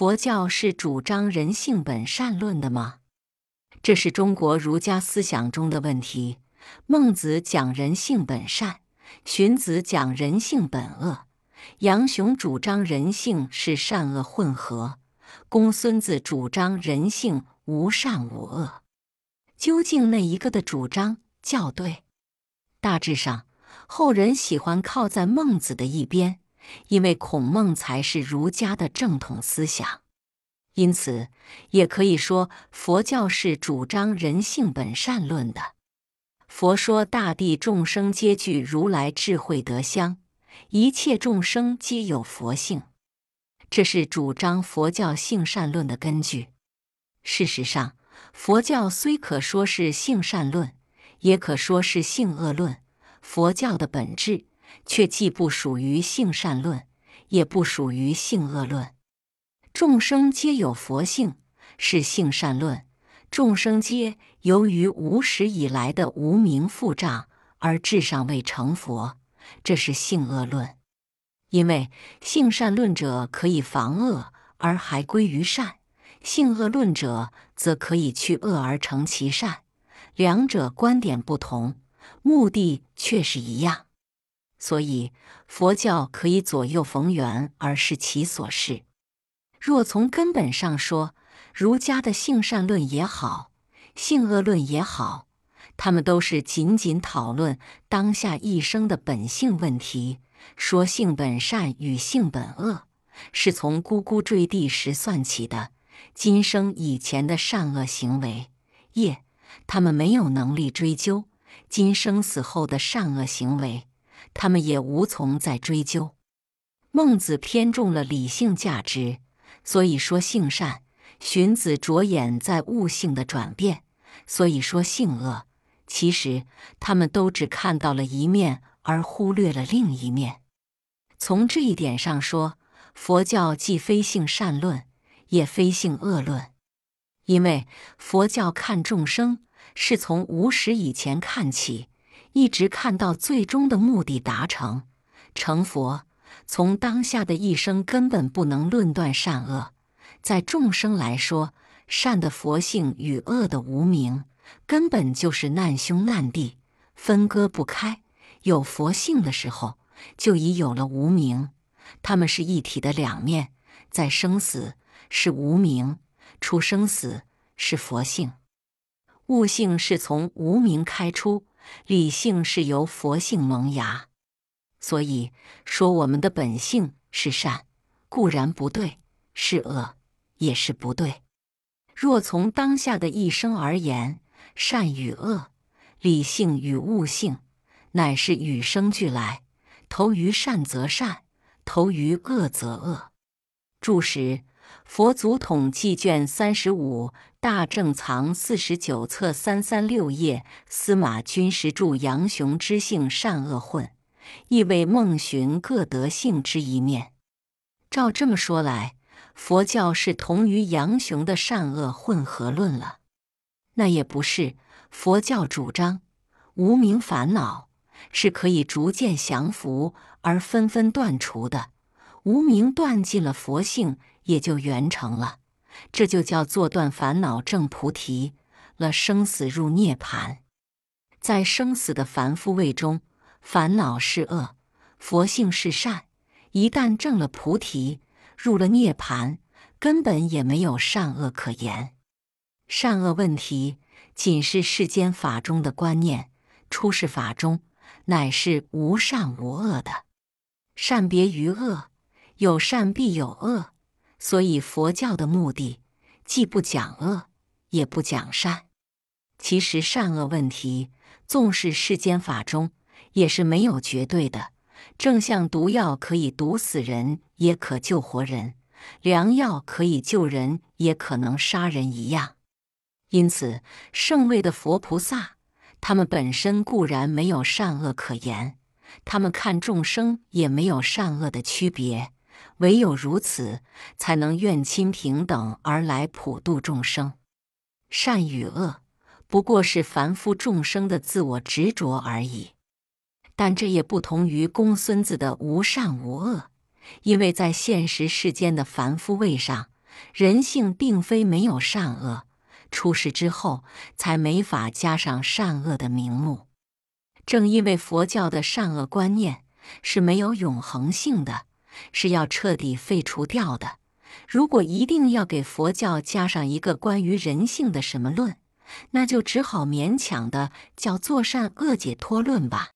佛教是主张人性本善论的吗？这是中国儒家思想中的问题。孟子讲人性本善，荀子讲人性本恶，杨雄主张人性是善恶混合，公孙子主张人性无善无恶。究竟哪一个的主张较对？大致上，后人喜欢靠在孟子的一边，因为孔孟才是儒家的正统思想。因此，也可以说佛教是主张人性本善论的。佛说大地众生皆具如来智慧德相，一切众生皆有佛性，这是主张佛教性善论的根据。事实上，佛教虽可说是性善论，也可说是性恶论。佛教的本质却既不属于性善论，也不属于性恶论。众生皆有佛性，是性善论；众生皆由于无始以来的无名覆障而至尚未成佛，这是性恶论。因为性善论者可以防恶而还归于善，性恶论者则可以去恶而成其善。两者观点不同，目的却是一样，所以佛教可以左右逢源而是其所是。若从根本上说，儒家的性善论也好，性恶论也好，他们都是仅仅讨论当下一生的本性问题。说性本善与性本恶，是从呱呱坠地时算起的今生以前的善恶行为业，他们没有能力追究；今生死后的善恶行为，他们也无从再追究。孟子偏重了理性价值。所以说性善，荀子着眼在物性的转变；所以说性恶，其实他们都只看到了一面，而忽略了另一面。从这一点上说，佛教既非性善论，也非性恶论，因为佛教看众生是从无始以前看起，一直看到最终的目的达成，成佛。从当下的一生根本不能论断善恶，在众生来说，善的佛性与恶的无名根本就是难兄难弟，分割不开。有佛性的时候，就已有了无名，他们是一体的两面。在生死是无名，出生死是佛性。悟性是从无名开出，理性是由佛性萌芽。所以说，我们的本性是善，固然不对；是恶，也是不对。若从当下的一生而言，善与恶、理性与悟性，乃是与生俱来。投于善则善，投于恶则恶。注释：佛祖统计卷三十五，大正藏四十九册三三六页。司马君实注：杨雄之性善恶混。亦为孟荀各得性之一面。照这么说来，佛教是同于杨雄的善恶混合论了。那也不是，佛教主张无名烦恼是可以逐渐降服而纷纷断除的。无名断尽了，佛性也就圆成了。这就叫做断烦恼证菩提了，生死入涅盘。在生死的凡夫位中。烦恼是恶，佛性是善。一旦证了菩提，入了涅盘，根本也没有善恶可言。善恶问题仅是世间法中的观念，出世法中乃是无善无恶的。善别于恶，有善必有恶。所以佛教的目的既不讲恶，也不讲善。其实善恶问题，纵是世间法中。也是没有绝对的，正像毒药可以毒死人，也可救活人；良药可以救人，也可能杀人一样。因此，圣位的佛菩萨，他们本身固然没有善恶可言，他们看众生也没有善恶的区别，唯有如此，才能愿亲平等而来普度众生。善与恶，不过是凡夫众生的自我执着而已。但这也不同于公孙子的无善无恶，因为在现实世间的凡夫位上，人性并非没有善恶，出世之后才没法加上善恶的名目。正因为佛教的善恶观念是没有永恒性的，是要彻底废除掉的。如果一定要给佛教加上一个关于人性的什么论，那就只好勉强的叫做善恶解脱论吧。